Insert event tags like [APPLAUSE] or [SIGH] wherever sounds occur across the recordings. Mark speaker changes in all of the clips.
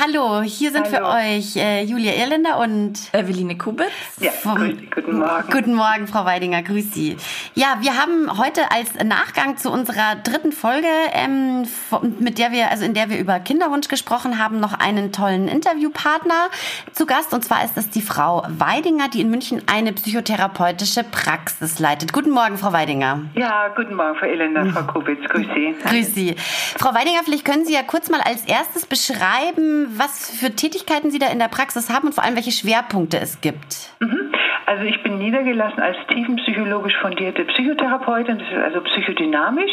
Speaker 1: hallo, hier sind
Speaker 2: Hallo.
Speaker 1: für euch äh, Julia Irländer und
Speaker 3: Eveline Kubitz.
Speaker 2: Ja,
Speaker 1: vom-
Speaker 2: guten Morgen.
Speaker 1: Guten Morgen, Frau Weidinger, grüß Sie. Ja, wir haben heute als Nachgang zu unserer dritten Folge, ähm, mit der wir, also in der wir über Kinderwunsch gesprochen haben, noch einen tollen Interviewpartner zu Gast. Und zwar ist es die Frau Weidinger, die in München eine psychotherapeutische Praxis leitet. Guten Morgen, Frau Weidinger.
Speaker 2: Ja, guten Morgen, Frau Elender, Frau Kubitz, grüß Sie.
Speaker 1: Grüß Sie. Frau Weidinger, vielleicht können Sie ja kurz mal als erstes beschreiben, was für Tätigkeiten Sie da in der Praxis haben und vor allem welche Schwerpunkte es gibt.
Speaker 2: Mhm. Also ich bin niedergelassen als tiefenpsychologisch fundierte Psychotherapeutin, das ist also psychodynamisch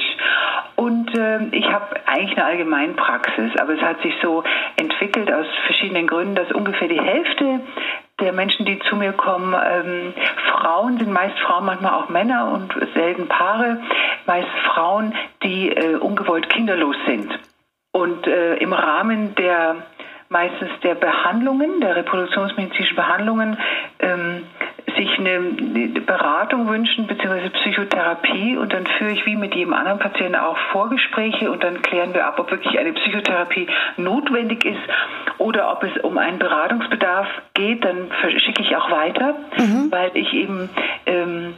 Speaker 2: und ähm, ich habe eigentlich eine Allgemeinpraxis, aber es hat sich so entwickelt aus verschiedenen Gründen, dass ungefähr die Hälfte der Menschen, die zu mir kommen, ähm, Frauen sind, meist Frauen, manchmal auch Männer und selten Paare, meist Frauen, die äh, ungewollt kinderlos sind. Und äh, im Rahmen der meistens der Behandlungen, der reproduktionsmedizinischen Behandlungen, ähm, sich eine, Beratung wünschen, beziehungsweise Psychotherapie. Und dann führe ich wie mit jedem anderen Patienten auch Vorgespräche und dann klären wir ab, ob wirklich eine Psychotherapie notwendig ist oder ob es um einen Beratungsbedarf geht. Dann schicke ich auch weiter, weil ich eben ähm,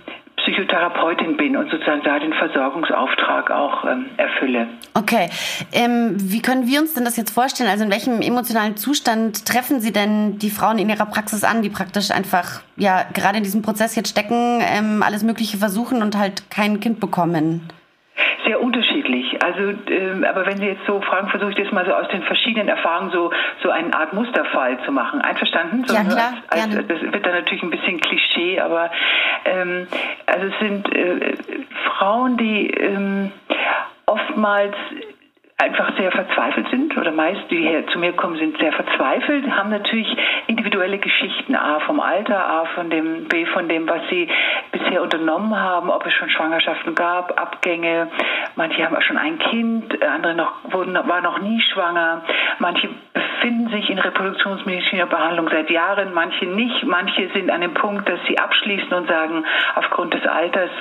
Speaker 2: Psychotherapeutin bin und sozusagen da den Versorgungsauftrag auch ähm, erfülle.
Speaker 1: Okay, ähm, wie können wir uns denn das jetzt vorstellen? Also in welchem emotionalen Zustand treffen Sie denn die Frauen in Ihrer Praxis an, die praktisch einfach ja gerade in diesem Prozess jetzt stecken, ähm, alles Mögliche versuchen und halt kein Kind bekommen?
Speaker 2: Also, ähm, aber wenn Sie jetzt so fragen, versuche ich das mal so aus den verschiedenen Erfahrungen so so eine Art Musterfall zu machen. Einverstanden? So
Speaker 1: Ja, klar,
Speaker 2: Als, als, das wird dann natürlich ein bisschen Klischee, aber ähm, also es sind äh, Frauen, die ähm, oftmals einfach sehr verzweifelt sind oder meist, die hier zu mir kommen, sind sehr verzweifelt, haben natürlich individuelle Geschichten, A vom Alter, A von dem, B von dem, was sie bisher unternommen haben, ob es schon Schwangerschaften gab, Abgänge, manche haben auch schon ein Kind, andere noch, wurden, waren noch nie schwanger, manche befinden sich in reproduktionsmedizinischer Behandlung seit Jahren, manche nicht, manche sind an dem Punkt, dass sie abschließen und sagen, aufgrund des Alters,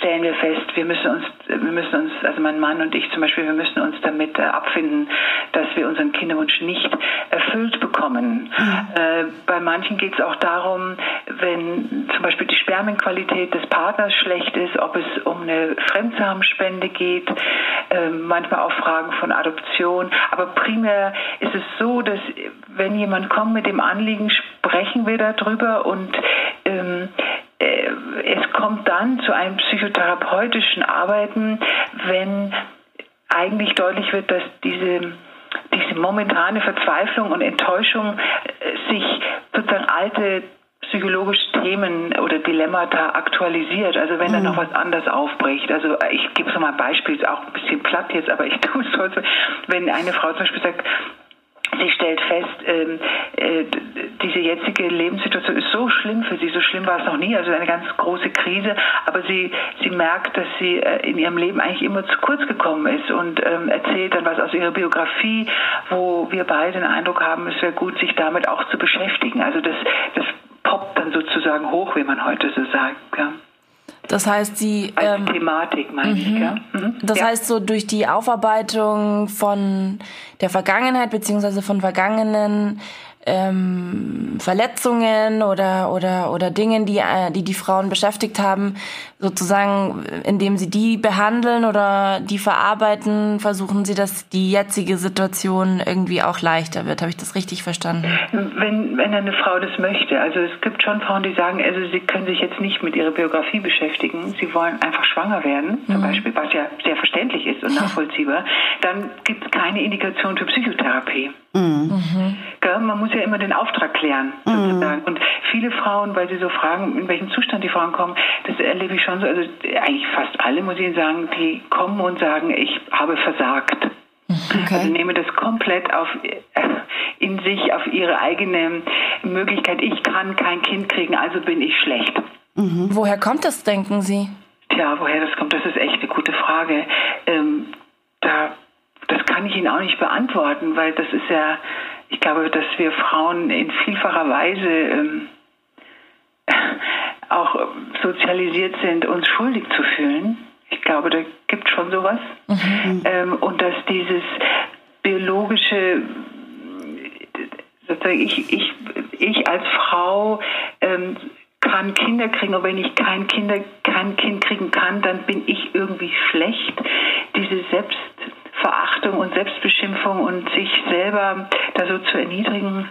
Speaker 2: stellen wir fest, wir müssen uns, wir müssen uns, also mein Mann und ich zum Beispiel, wir müssen uns damit äh, abfinden, dass wir unseren Kinderwunsch nicht erfüllt bekommen. Äh, bei manchen geht es auch darum, wenn zum Beispiel die Spermienqualität des Partners schlecht ist, ob es um eine Fremdsamenspende geht, äh, manchmal auch Fragen von Adoption. Aber primär ist es so, dass wenn jemand kommt mit dem Anliegen, sprechen wir darüber und ähm, äh, es kommt dann zu einem psychotherapeutischen Arbeiten, wenn eigentlich deutlich wird, dass diese, diese momentane Verzweiflung und Enttäuschung äh, sich sozusagen alte psychologische Themen oder Dilemmata aktualisiert. Also wenn da noch was anderes aufbricht. Also ich gebe so mal ein Beispiel, ist auch ein bisschen platt jetzt, aber ich [LAUGHS] tue es trotzdem. Wenn eine Frau zum Beispiel sagt, Sie stellt fest, äh, d- diese jetzige Lebenssituation ist so schlimm für sie, so schlimm war es noch nie, also eine ganz große Krise, aber sie, sie merkt, dass sie äh, in ihrem Leben eigentlich immer zu kurz gekommen ist und ähm, erzählt dann was aus ihrer Biografie, wo wir beide den Eindruck haben, es wäre gut, sich damit auch zu beschäftigen. Also das, das poppt dann sozusagen hoch, wie man heute so sagt. Ja.
Speaker 3: Das heißt, Sie.
Speaker 2: Als
Speaker 3: Ähm,
Speaker 2: Thematik, meine ich. Ja? Mhm.
Speaker 3: das
Speaker 2: ja.
Speaker 3: heißt, so durch die Aufarbeitung von der Vergangenheit beziehungsweise von vergangenen ähm, Verletzungen oder oder oder Dingen, die äh, die die Frauen beschäftigt haben, sozusagen, indem sie die behandeln oder die verarbeiten, versuchen sie, dass die jetzige Situation irgendwie auch leichter wird. Habe ich das richtig verstanden?
Speaker 2: Wenn, wenn eine Frau das möchte. Also es gibt schon Frauen, die sagen, also sie können sich jetzt nicht mit ihrer Biografie beschäftigen. Sie wollen einfach schwanger werden, zum Beispiel, was ja sehr verständlich ist und nachvollziehbar. Dann gibt es keine Indikation für Psychotherapie. Gell? Man muss ja immer den Auftrag klären, sozusagen. Und viele Frauen, weil sie so fragen, in welchem Zustand die Frauen kommen, das erlebe ich schon so, also eigentlich fast alle, muss ich Ihnen sagen, die kommen und sagen, ich habe versagt. Also nehme das komplett auf, äh, in sich, auf ihre eigene Möglichkeit. Ich kann kein Kind kriegen, also bin ich schlecht.
Speaker 3: Woher kommt das, denken Sie?
Speaker 2: Tja, woher das kommt, das ist echt eine gute Frage. Ähm, da, das kann ich Ihnen auch nicht beantworten, weil das ist ja, ich glaube, dass wir Frauen in vielfacher Weise ähm, [LAUGHS] auch sozialisiert sind, uns schuldig zu fühlen. Ich glaube, da gibt es schon sowas. Ähm, und dass dieses biologische sozusagen, ich, ich, ich als Frau ähm, kann Kinder kriegen und wenn ich kein, Kinder, kein Kind kriegen kann, dann bin ich irgendwie schlecht. Diese Selbstverachtung und Selbstbeschimpfung und sich selber da so zu erniedrigen,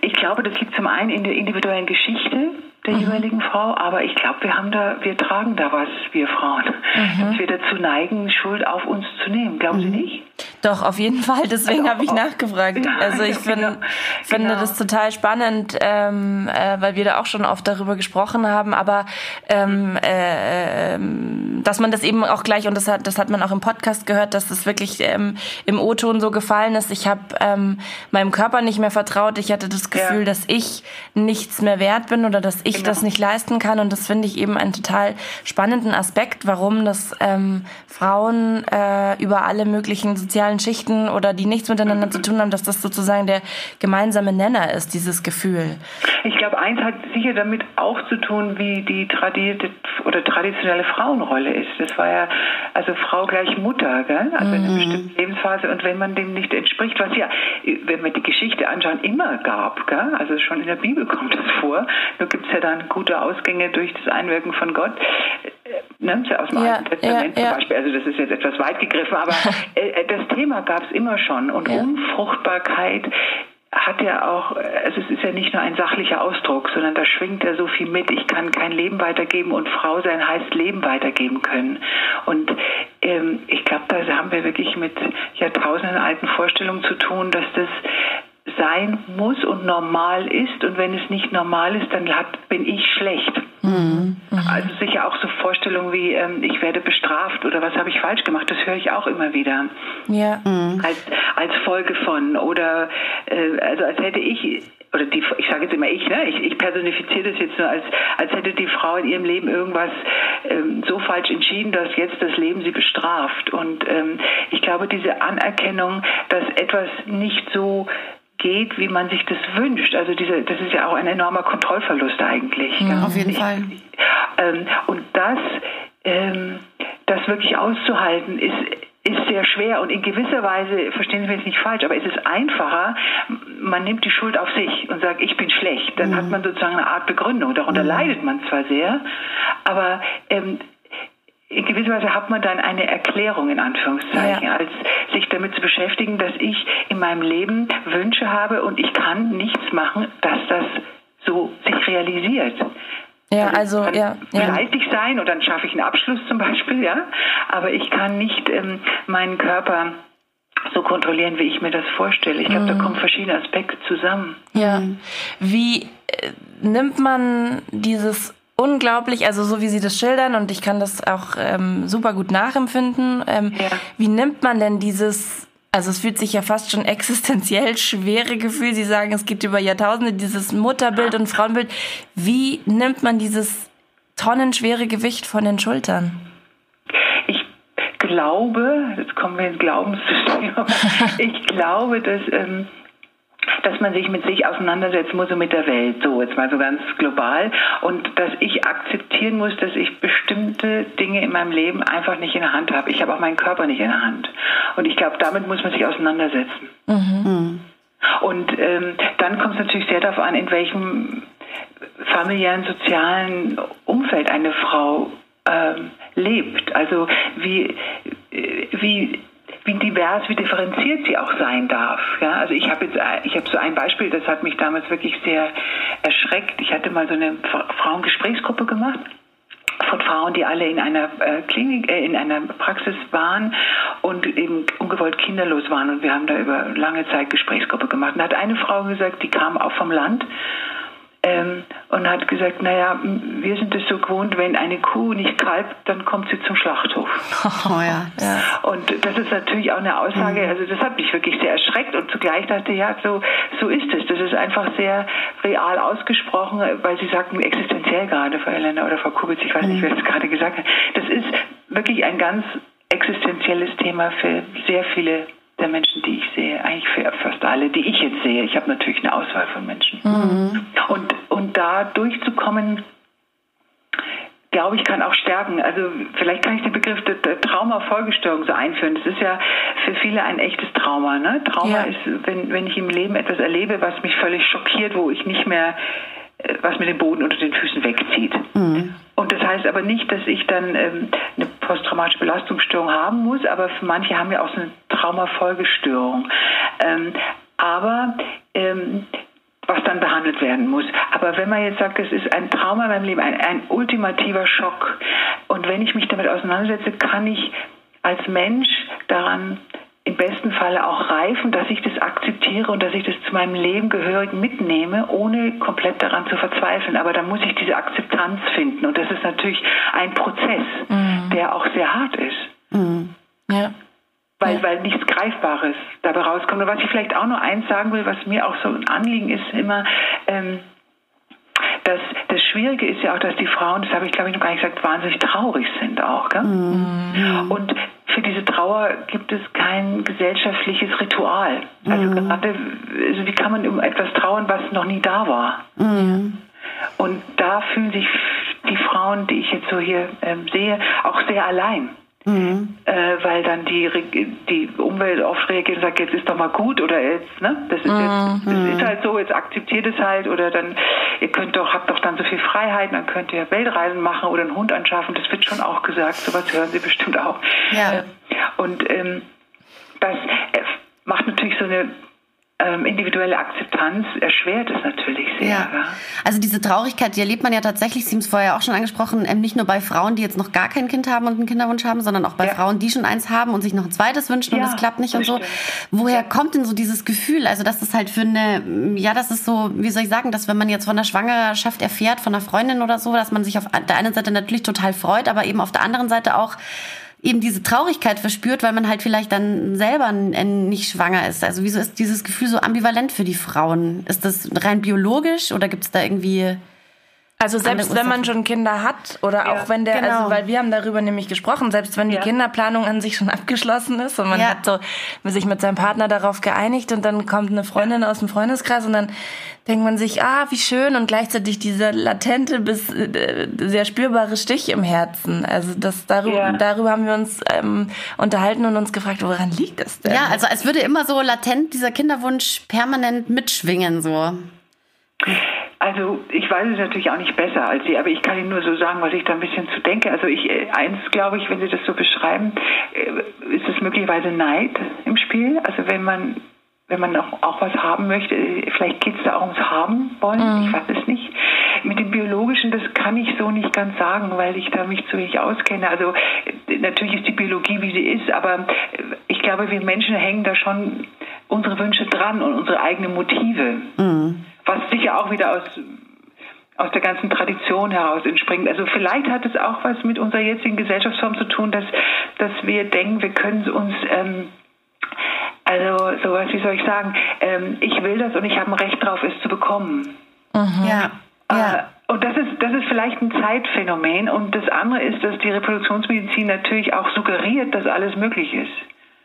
Speaker 2: ich glaube, das liegt zum einen in der individuellen Geschichte der mhm. jeweiligen Frau, aber ich glaube, wir haben da, wir tragen da was, wir Frauen, mhm. dass wir dazu neigen, Schuld auf uns zu nehmen. Glauben mhm. Sie nicht?
Speaker 3: Doch, auf jeden Fall. Deswegen habe ich nachgefragt. Also ich find, genau. finde genau. das total spannend, ähm, äh, weil wir da auch schon oft darüber gesprochen haben. Aber ähm, äh, ähm, dass man das eben auch gleich, und das hat, das hat man auch im Podcast gehört, dass das wirklich ähm, im O-Ton so gefallen ist. Ich habe ähm, meinem Körper nicht mehr vertraut. Ich hatte das Gefühl, ja. dass ich nichts mehr wert bin oder dass ich genau. das nicht leisten kann. Und das finde ich eben einen total spannenden Aspekt, warum das ähm, Frauen äh, über alle möglichen sozialen Schichten oder die nichts miteinander zu tun haben, dass das sozusagen der gemeinsame Nenner ist, dieses Gefühl.
Speaker 2: Ich glaube, eins hat sicher damit auch zu tun, wie die tradierte oder traditionelle Frauenrolle ist. Das war ja also Frau gleich Mutter, gell? also mhm. in einer bestimmten Lebensphase. Und wenn man dem nicht entspricht, was ja, wenn wir die Geschichte anschauen, immer gab, gell? also schon in der Bibel kommt es vor, nur gibt es ja dann gute Ausgänge durch das Einwirken von Gott ne, aus dem ja, Alten Testament ja, zum Beispiel. Also das ist jetzt etwas weit gegriffen, aber [LAUGHS] äh, äh, das Thema gab es immer schon. Und. Unfruchtbarkeit hat ja auch, also es ist ja nicht nur ein sachlicher Ausdruck, sondern da schwingt ja so viel mit. Ich kann kein Leben weitergeben und Frau sein heißt Leben weitergeben können. Und ähm, ich glaube, da haben wir wirklich mit Jahrtausenden alten Vorstellungen zu tun, dass das sein muss und normal ist. Und wenn es nicht normal ist, dann hat, bin ich schlecht. Mhm. Also sicher auch so Vorstellungen wie, ähm, ich werde bestraft oder was habe ich falsch gemacht, das höre ich auch immer wieder. Ja. Mhm. Als, als Folge von. Oder äh, also als hätte ich oder die, ich sage jetzt immer ich, ne? ich, ich personifiziere das jetzt nur als, als hätte die Frau in ihrem Leben irgendwas ähm, so falsch entschieden, dass jetzt das Leben sie bestraft. Und ähm, ich glaube, diese Anerkennung, dass etwas nicht so geht, wie man sich das wünscht. Also diese, das ist ja auch ein enormer Kontrollverlust eigentlich.
Speaker 1: Ja, auf jeden ich, Fall.
Speaker 2: Ähm, und das, ähm, das wirklich auszuhalten, ist ist sehr schwer und in gewisser Weise, verstehen Sie mich jetzt nicht falsch, aber es ist einfacher, man nimmt die Schuld auf sich und sagt, ich bin schlecht. Dann mhm. hat man sozusagen eine Art Begründung. Darunter mhm. leidet man zwar sehr, aber ähm, in gewisser Weise hat man dann eine Erklärung in Anführungszeichen, ja. als sich damit zu beschäftigen, dass ich in meinem Leben Wünsche habe und ich kann nichts machen, dass das so sich realisiert.
Speaker 3: Ja, also, also ja,
Speaker 2: ja. fleißig sein und dann schaffe ich einen Abschluss zum Beispiel, ja. Aber ich kann nicht ähm, meinen Körper so kontrollieren, wie ich mir das vorstelle. Ich glaube, mhm. da kommen verschiedene Aspekte zusammen.
Speaker 3: Ja. Wie äh, nimmt man dieses unglaublich, also so wie Sie das schildern und ich kann das auch ähm, super gut nachempfinden. Ähm, ja. Wie nimmt man denn dieses, also es fühlt sich ja fast schon existenziell schwere Gefühl. Sie sagen, es gibt über Jahrtausende dieses Mutterbild und Frauenbild. Wie nimmt man dieses tonnenschwere Gewicht von den Schultern?
Speaker 2: Ich glaube, jetzt kommen wir ins Glaubenssystem, [LAUGHS] ich glaube, dass ähm, dass man sich mit sich auseinandersetzen muss und mit der Welt, so jetzt mal so ganz global und dass ich akzeptieren muss, dass ich bestimmte Dinge in meinem Leben einfach nicht in der Hand habe. Ich habe auch meinen Körper nicht in der Hand und ich glaube, damit muss man sich auseinandersetzen. Mhm. Und ähm, dann kommt es natürlich sehr darauf an, in welchem familiären, sozialen Umfeld eine Frau ähm, lebt. Also wie, wie wie divers, wie differenziert sie auch sein darf. Ja, also ich habe jetzt, ich habe so ein Beispiel, das hat mich damals wirklich sehr erschreckt. Ich hatte mal so eine Frauengesprächsgruppe gemacht von Frauen, die alle in einer äh, Klinik, äh, in einer Praxis waren und eben ungewollt kinderlos waren. Und wir haben da über lange Zeit Gesprächsgruppe gemacht. Und da hat eine Frau gesagt, die kam auch vom Land ähm, und hat gesagt, naja, wir sind es so gewohnt, wenn eine Kuh nicht kalbt, dann kommt sie zum Schlachthof. [LAUGHS] Oh, ja. ja. Und das ist natürlich auch eine Aussage, mhm. also das hat mich wirklich sehr erschreckt und zugleich dachte ich, ja, so, so ist es. Das ist einfach sehr real ausgesprochen, weil Sie sagten existenziell gerade, Frau Helena oder Frau Kubitz, ich weiß nicht, mhm. wer das gerade gesagt hat. Das ist wirklich ein ganz existenzielles Thema für sehr viele der Menschen, die ich sehe, eigentlich für fast alle, die ich jetzt sehe. Ich habe natürlich eine Auswahl von Menschen. Mhm. Und, und da durchzukommen, glaube ich, kann auch stärken. Also vielleicht kann ich den Begriff der, Traumafolgestörung so einführen. Das ist ja für viele ein echtes Trauma. Ne? Trauma ja. ist, wenn, wenn ich im Leben etwas erlebe, was mich völlig schockiert, wo ich nicht mehr äh, was mir den Boden unter den Füßen wegzieht. Mhm. Und das heißt aber nicht, dass ich dann ähm, eine posttraumatische Belastungsstörung haben muss, aber für manche haben ja auch so eine Traumafolgestörung. Ähm, aber ähm, was dann behandelt werden muss. Aber wenn man jetzt sagt, es ist ein Trauma in meinem Leben, ein, ein ultimativer Schock, und wenn ich mich damit auseinandersetze, kann ich als Mensch daran im besten Falle auch reifen, dass ich das akzeptiere und dass ich das zu meinem Leben gehörig mitnehme, ohne komplett daran zu verzweifeln. Aber da muss ich diese Akzeptanz finden. Und das ist natürlich ein Prozess, mhm. der auch sehr hart ist. Weil, weil nichts Greifbares dabei rauskommt. Und was ich vielleicht auch nur eins sagen will, was mir auch so ein Anliegen ist, immer, ähm, dass das Schwierige ist ja auch, dass die Frauen, das habe ich glaube ich noch gar nicht gesagt, wahnsinnig traurig sind auch. Gell? Mhm. Und für diese Trauer gibt es kein gesellschaftliches Ritual. Also mhm. gerade, also wie kann man um etwas trauern, was noch nie da war? Mhm. Und da fühlen sich die Frauen, die ich jetzt so hier ähm, sehe, auch sehr allein. Mhm. Äh, weil dann die, die Umwelt oft reagiert und sagt, jetzt ist doch mal gut oder jetzt, ne? Das ist jetzt, das ist mhm. halt so, jetzt akzeptiert es halt oder dann, ihr könnt doch, habt doch dann so viel Freiheit, dann könnt ihr Weltreisen machen oder einen Hund anschaffen, das wird schon auch gesagt, sowas hören Sie bestimmt auch. Ja. Äh, und ähm, das äh, macht natürlich so eine ähm, individuelle Akzeptanz erschwert es natürlich sehr. Ja. ja.
Speaker 1: Also diese Traurigkeit, die erlebt man ja tatsächlich, Sie haben es vorher auch schon angesprochen, ähm, nicht nur bei Frauen, die jetzt noch gar kein Kind haben und einen Kinderwunsch haben, sondern auch bei ja. Frauen, die schon eins haben und sich noch ein zweites wünschen ja, und es klappt nicht und so. Stimmt. Woher kommt denn so dieses Gefühl? Also das ist halt für eine, ja, das ist so, wie soll ich sagen, dass wenn man jetzt von der Schwangerschaft erfährt, von einer Freundin oder so, dass man sich auf der einen Seite natürlich total freut, aber eben auf der anderen Seite auch eben diese Traurigkeit verspürt, weil man halt vielleicht dann selber nicht schwanger ist. Also wieso ist dieses Gefühl so ambivalent für die Frauen? Ist das rein biologisch oder gibt es da irgendwie
Speaker 3: also selbst wenn man schon Kinder hat oder ja, auch wenn der, also genau. also weil wir haben darüber nämlich gesprochen, selbst wenn die ja. Kinderplanung an sich schon [LAUGHS] abgeschlossen ist und man ja. hat so sich mit seinem Partner darauf geeinigt und dann kommt eine Freundin aus dem Freundeskreis und dann denkt man sich, ah, wie schön und gleichzeitig dieser latente bis äh, sehr spürbare Stich im Herzen. Also das darüber, darüber haben wir uns ähm, unterhalten und uns gefragt, woran liegt es denn?
Speaker 1: Ja, also als würde immer so latent dieser Kinderwunsch permanent mitschwingen so.
Speaker 2: Also ich weiß es natürlich auch nicht besser als Sie, aber ich kann Ihnen nur so sagen, was ich da ein bisschen zu denke. Also ich äh, eins glaube ich, wenn Sie das so beschreiben, äh, ist es möglicherweise Neid im Spiel. Also wenn man wenn man auch, auch was haben möchte, vielleicht geht es da auch ums Haben wollen, mhm. ich weiß es nicht. Mit dem Biologischen, das kann ich so nicht ganz sagen, weil ich da mich zu wenig auskenne. Also äh, natürlich ist die Biologie, wie sie ist, aber ich glaube, wir Menschen hängen da schon unsere Wünsche dran und unsere eigenen Motive. Mhm was sicher auch wieder aus aus der ganzen Tradition heraus entspringt. Also vielleicht hat es auch was mit unserer jetzigen Gesellschaftsform zu tun, dass, dass wir denken, wir können uns, ähm, also sowas, wie soll ich sagen, ähm, ich will das und ich habe ein Recht drauf, es zu bekommen. Mhm. Ja. Äh, ja. Und das ist, das ist vielleicht ein Zeitphänomen. Und das andere ist, dass die Reproduktionsmedizin natürlich auch suggeriert, dass alles möglich ist.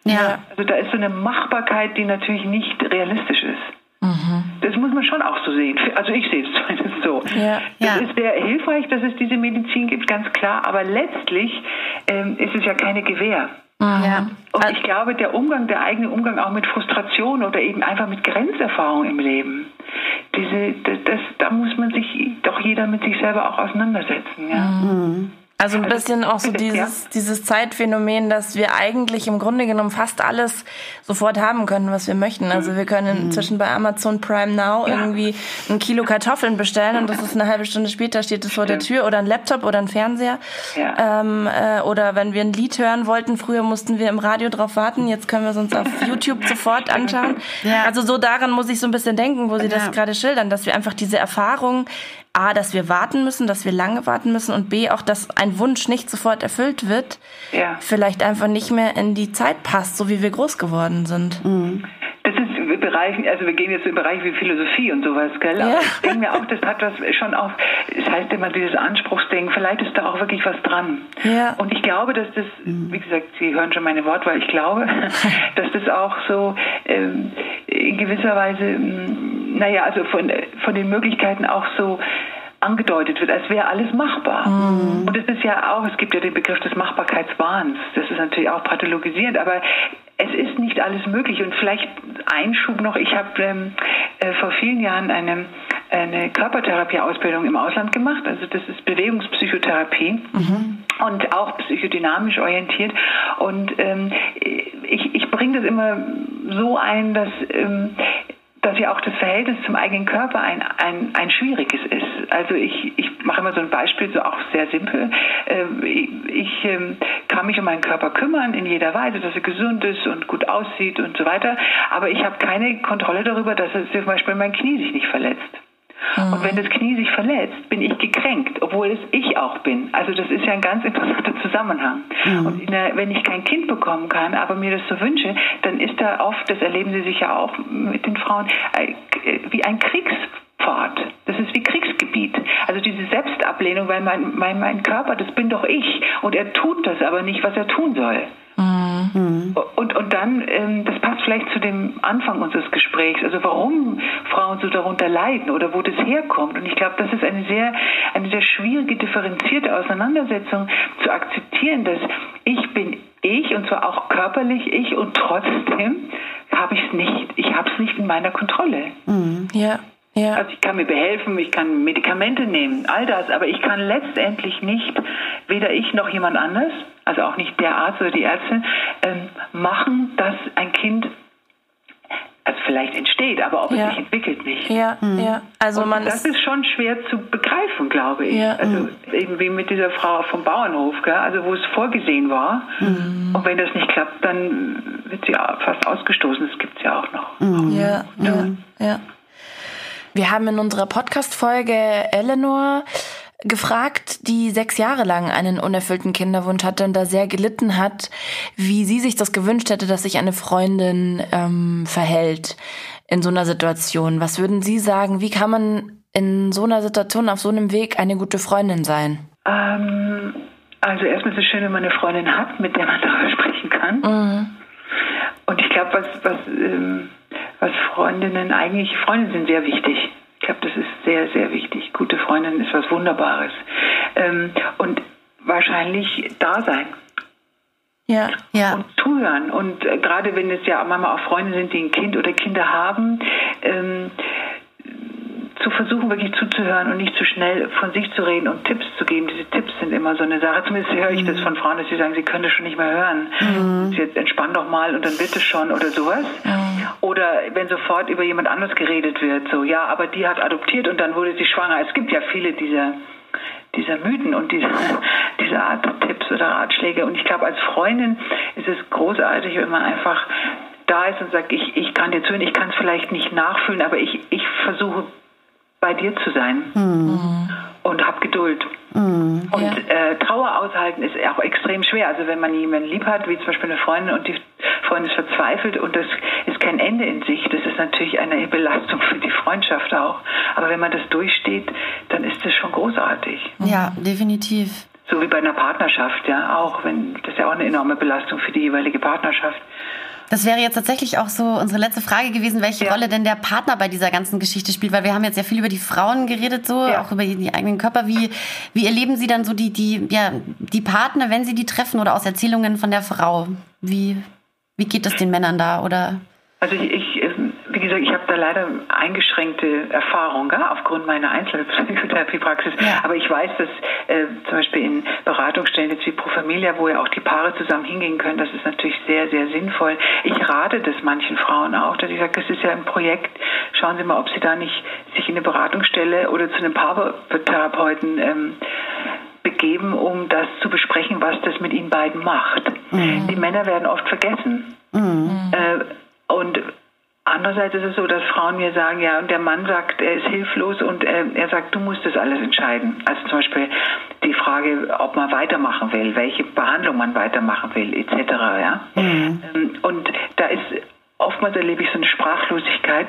Speaker 2: Ja. Also da ist so eine Machbarkeit, die natürlich nicht realistisch ist. Mhm. Das muss man schon auch so sehen. Also ich sehe es [LAUGHS] zumindest so. Ja, ja. Es ist sehr hilfreich, dass es diese Medizin gibt, ganz klar. Aber letztlich ähm, ist es ja keine Gewähr. Mhm. Ja. Und ich glaube, der Umgang, der eigene Umgang auch mit Frustration oder eben einfach mit Grenzerfahrung im Leben, diese, das, das, da muss man sich doch jeder mit sich selber auch auseinandersetzen. Ja.
Speaker 3: Mhm. Also ein bisschen auch so [LAUGHS] dieses, dieses Zeitphänomen, dass wir eigentlich im Grunde genommen fast alles sofort haben können, was wir möchten. Also wir können mhm. inzwischen bei Amazon Prime Now irgendwie ein Kilo Kartoffeln bestellen und das ist eine halbe Stunde später steht es vor der Tür oder ein Laptop oder ein Fernseher. Ja. Ähm, äh, oder wenn wir ein Lied hören wollten, früher mussten wir im Radio drauf warten, jetzt können wir es uns auf [LAUGHS] YouTube sofort anschauen. Ja. Also so daran muss ich so ein bisschen denken, wo Sie das gerade schildern, dass wir einfach diese Erfahrung A, dass wir warten müssen, dass wir lange warten müssen und B, auch, dass ein Wunsch nicht sofort erfüllt wird, ja. vielleicht einfach nicht mehr in die Zeit passt, so wie wir groß geworden sind. Mhm.
Speaker 2: Das ist Bereich, also wir gehen jetzt in Bereich wie Philosophie und sowas, gell? Aber ja. ich denke mir auch, das hat was schon auch, es das heißt immer dieses Anspruchsding, vielleicht ist da auch wirklich was dran. Ja. Und ich glaube, dass das, mhm. wie gesagt, Sie hören schon meine Wortwahl, ich glaube, [LAUGHS] dass das auch so ähm, in gewisser Weise, naja, also von, von den Möglichkeiten auch so angedeutet wird, als wäre alles machbar. Mhm. Und es ist ja auch, es gibt ja den Begriff des Machbarkeitswahns. Das ist natürlich auch pathologisierend, aber es ist nicht alles möglich. Und vielleicht Einschub noch, ich habe ähm, äh, vor vielen Jahren eine, eine Körpertherapieausbildung im Ausland gemacht. Also das ist Bewegungspsychotherapie. Mhm. Und auch psychodynamisch orientiert. Und ähm, ich, ich bringe das immer so ein, dass ähm, dass ja auch das Verhältnis zum eigenen Körper ein, ein, ein schwieriges ist. Also ich, ich mache immer so ein Beispiel, so auch sehr simpel. Ähm, ich ähm, kann mich um meinen Körper kümmern in jeder Weise, dass er gesund ist und gut aussieht und so weiter. Aber ich habe keine Kontrolle darüber, dass er zum Beispiel mein Knie sich nicht verletzt. Mhm. Und wenn das Knie sich verletzt, bin ich gekränkt, obwohl es ich auch bin. Also das ist ja ein ganz interessanter Zusammenhang. Mhm. Und der, wenn ich kein Kind bekommen kann, aber mir das so wünsche, dann ist da oft, das erleben Sie sicher auch mit den Frauen, äh, wie ein Kriegspfad. Das ist wie Kriegsgebiet. Also diese Selbstablehnung, weil mein, mein, mein Körper, das bin doch ich. Und er tut das aber nicht, was er tun soll. Mhm. Und, und dann, ähm, das passt vielleicht zu dem Anfang unseres Gesprächs, also warum Frauen so darunter leiden oder wo das herkommt. Und ich glaube, das ist eine sehr, eine sehr schwierige, differenzierte Auseinandersetzung zu akzeptieren, dass ich bin ich und zwar auch körperlich ich und trotzdem habe ich es nicht, ich habe es nicht in meiner Kontrolle.
Speaker 3: Mhm. Ja. Ja.
Speaker 2: Also ich kann mir behelfen, ich kann Medikamente nehmen, all das, aber ich kann letztendlich nicht, weder ich noch jemand anders, also auch nicht der Arzt oder die Ärztin, ähm, machen, dass ein Kind also vielleicht entsteht, aber ob ja. es sich entwickelt nicht.
Speaker 3: Ja, mhm. ja.
Speaker 2: Also und man das ist, ist schon schwer zu begreifen, glaube ich. Ja. Also mhm. eben wie mit dieser Frau vom Bauernhof, gell? also wo es vorgesehen war. Mhm. Und wenn das nicht klappt, dann wird sie fast ausgestoßen. Das gibt es ja auch noch.
Speaker 3: Mhm. Ja, ja, ja. Wir haben in unserer Podcast-Folge Eleanor gefragt, die sechs Jahre lang einen unerfüllten Kinderwunsch hatte und da sehr gelitten hat, wie sie sich das gewünscht hätte, dass sich eine Freundin ähm, verhält in so einer Situation. Was würden Sie sagen? Wie kann man in so einer Situation auf so einem Weg eine gute Freundin sein?
Speaker 2: Ähm, also erstmal ist es schön, wenn man eine Freundin hat, mit der man [LAUGHS] darüber sprechen kann. Mhm. Und ich glaube, was, was ähm, was Freundinnen eigentlich, Freundinnen sind sehr wichtig. Ich glaube, das ist sehr, sehr wichtig. Gute Freundinnen ist was Wunderbares. Ähm, und wahrscheinlich da sein.
Speaker 3: Ja, ja.
Speaker 2: Und zuhören. Und äh, gerade wenn es ja manchmal auch Freunde sind, die ein Kind oder Kinder haben, ähm, zu versuchen, wirklich zuzuhören und nicht zu schnell von sich zu reden und Tipps zu geben. Diese Tipps sind immer so eine Sache. Zumindest höre ich mhm. das von Frauen, dass sie sagen, sie können das schon nicht mehr hören. Mhm. Jetzt entspann doch mal und dann wird es schon oder sowas. Mhm. Oder wenn sofort über jemand anderes geredet wird, so, ja, aber die hat adoptiert und dann wurde sie schwanger. Es gibt ja viele dieser dieser Mythen und dieser, [LAUGHS] dieser Art Tipps oder Ratschläge. Und ich glaube, als Freundin ist es großartig, wenn man einfach da ist und sagt, ich, ich kann dir zuhören, ich kann es vielleicht nicht nachfühlen, aber ich, ich versuche bei dir zu sein. Mhm. Und hab Geduld. Mhm. Und ja. äh, Trauer aushalten ist auch extrem schwer. Also wenn man jemanden lieb hat, wie zum Beispiel eine Freundin, und die Freundin ist verzweifelt und das ist kein Ende in sich, das ist natürlich eine Belastung für die Freundschaft auch. Aber wenn man das durchsteht, dann ist das schon großartig.
Speaker 3: Ja, definitiv.
Speaker 2: So wie bei einer Partnerschaft, ja, auch wenn das ist ja auch eine enorme Belastung für die jeweilige Partnerschaft.
Speaker 1: Das wäre jetzt tatsächlich auch so unsere letzte Frage gewesen, welche ja. Rolle denn der Partner bei dieser ganzen Geschichte spielt, weil wir haben jetzt ja viel über die Frauen geredet, so ja. auch über die, eigenen Körper. Wie, wie erleben Sie dann so die, die, ja, die Partner, wenn Sie die treffen oder aus Erzählungen von der Frau? Wie, wie geht das den Männern da? Oder?
Speaker 2: Also ich, ich wie gesagt, ich habe da leider eingeschränkte Erfahrung gell, aufgrund meiner Einzelpsychotherapiepraxis. Ja. Aber ich weiß, dass äh, zum Beispiel in Beratungsstellen jetzt wie Pro Familia, wo ja auch die Paare zusammen hingehen können, das ist natürlich sehr, sehr sinnvoll. Ich rate das manchen Frauen auch, dass ich sage, das ist ja ein Projekt. Schauen Sie mal, ob Sie da nicht sich in eine Beratungsstelle oder zu einem Paartherapeuten ähm, begeben, um das zu besprechen, was das mit ihnen beiden macht. Mhm. Die Männer werden oft vergessen. Mhm. Äh, und Andererseits ist es so, dass Frauen mir sagen, ja, und der Mann sagt, er ist hilflos und äh, er sagt, du musst das alles entscheiden. Also zum Beispiel die Frage, ob man weitermachen will, welche Behandlung man weitermachen will, etc. Ja? Mhm. Ähm, und da ist oftmals erlebe ich so eine Sprachlosigkeit,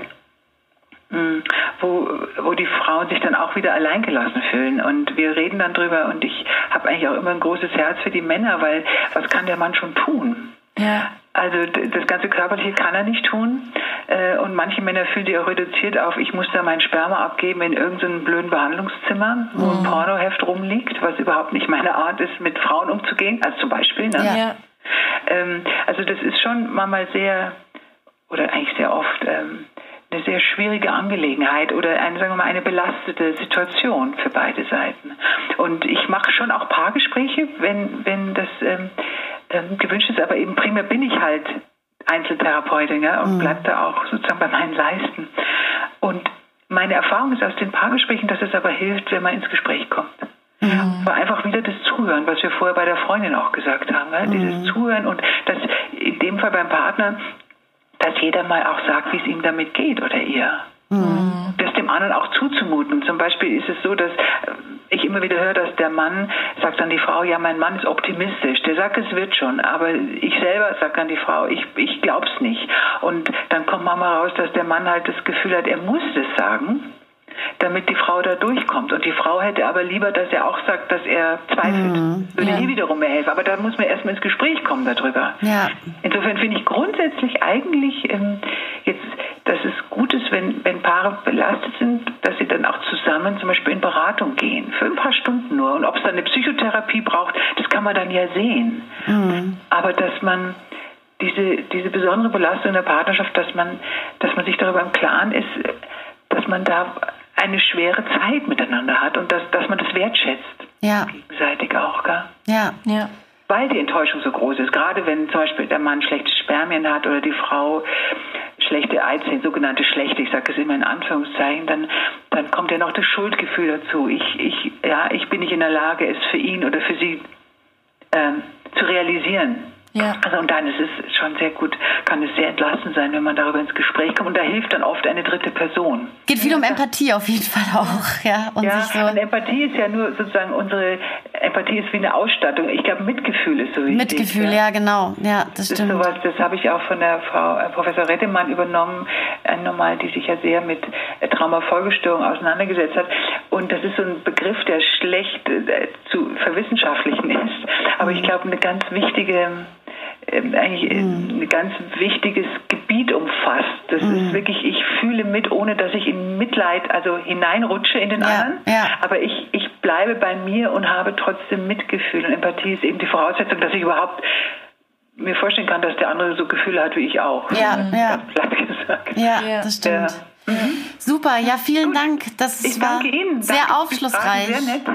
Speaker 2: hm, wo, wo die Frauen sich dann auch wieder alleingelassen fühlen. Und wir reden dann drüber und ich habe eigentlich auch immer ein großes Herz für die Männer, weil was kann der Mann schon tun? Ja. Also das ganze Körperliche kann er nicht tun. Äh, und manche Männer fühlen sich auch reduziert auf, ich muss da mein Sperma abgeben in irgendeinem blöden Behandlungszimmer, wo ein mhm. Pornoheft rumliegt, was überhaupt nicht meine Art ist, mit Frauen umzugehen. Also zum Beispiel. Ne? Ja. Ähm, also das ist schon manchmal sehr, oder eigentlich sehr oft, ähm, eine sehr schwierige Angelegenheit oder eine, sagen wir mal, eine belastete Situation für beide Seiten. Und ich mache schon auch Paargespräche, wenn, wenn das ähm, gewünscht ist, aber eben primär bin ich halt Einzeltherapeutin ja, und mhm. bleibe da auch sozusagen bei meinen Leisten. Und meine Erfahrung ist aus den Paargesprächen, dass es aber hilft, wenn man ins Gespräch kommt. Mhm. Aber einfach wieder das Zuhören, was wir vorher bei der Freundin auch gesagt haben. Ja? Mhm. Dieses Zuhören und das in dem Fall beim Partner, dass jeder mal auch sagt, wie es ihm damit geht oder ihr. Mhm. Das anderen auch zuzumuten. Zum Beispiel ist es so, dass ich immer wieder höre, dass der Mann sagt an die Frau, ja, mein Mann ist optimistisch. Der sagt, es wird schon. Aber ich selber sage an die Frau, ich, ich glaub's nicht. Und dann kommt Mama raus, dass der Mann halt das Gefühl hat, er muss es sagen damit die Frau da durchkommt. Und die Frau hätte aber lieber, dass er auch sagt, dass er zweifelt. Mhm, Würde ja. ihr wiederum mehr helfen. Aber da muss man erstmal ins Gespräch kommen darüber. Ja. Insofern finde ich grundsätzlich eigentlich ähm, jetzt, dass es gut ist, wenn, wenn Paare belastet sind, dass sie dann auch zusammen zum Beispiel in Beratung gehen. Für ein paar Stunden nur. Und ob es dann eine Psychotherapie braucht, das kann man dann ja sehen. Mhm. Aber dass man diese, diese besondere Belastung in der Partnerschaft, dass man, dass man sich darüber im Klaren ist, dass man da eine schwere Zeit miteinander hat und dass, dass man das wertschätzt. Ja. Gegenseitig auch, gell?
Speaker 1: Ja, ja.
Speaker 2: Weil die Enttäuschung so groß ist. Gerade wenn zum Beispiel der Mann schlechte Spermien hat oder die Frau schlechte Eizellen, sogenannte schlechte, ich sage es immer in Anführungszeichen, dann, dann kommt ja noch das Schuldgefühl dazu. Ich, ich, ja, ich bin nicht in der Lage, es für ihn oder für sie ähm, zu realisieren. Ja. Also und dann ist es schon sehr gut, kann es sehr entlastend sein, wenn man darüber ins Gespräch kommt. Und da hilft dann oft eine dritte Person.
Speaker 1: Geht viel um Empathie auf jeden Fall auch, ja.
Speaker 2: Und, ja, so und Empathie ist ja nur sozusagen unsere Empathie ist wie eine Ausstattung. Ich glaube, Mitgefühl ist so wichtig.
Speaker 1: Mitgefühl, ja, ja genau. Ja, das, das stimmt.
Speaker 2: Ist sowas, das habe ich auch von der Frau äh, Professor Rettemann übernommen, äh, nochmal, die sich ja sehr mit äh, Traumafolgestörung auseinandergesetzt hat. Und das ist so ein Begriff, der schlecht äh, zu verwissenschaftlichen [LAUGHS] ist. Aber ich glaube, eine ganz wichtige eigentlich mhm. ein ganz wichtiges Gebiet umfasst. Das mhm. ist wirklich, ich fühle mit, ohne dass ich in Mitleid also hineinrutsche in den ja, anderen. Ja. Aber ich, ich bleibe bei mir und habe trotzdem Mitgefühl. Und Empathie ist eben die Voraussetzung, dass ich überhaupt mir vorstellen kann, dass der andere so Gefühle hat wie ich auch.
Speaker 1: Ja, mhm. ja. Platt gesagt. Ja, das stimmt. Ja. Mhm. Super, ja, vielen Gut. Dank. Das
Speaker 2: ich
Speaker 1: war
Speaker 2: Ihnen.
Speaker 1: sehr
Speaker 2: Danke
Speaker 1: aufschlussreich. Sehr nett.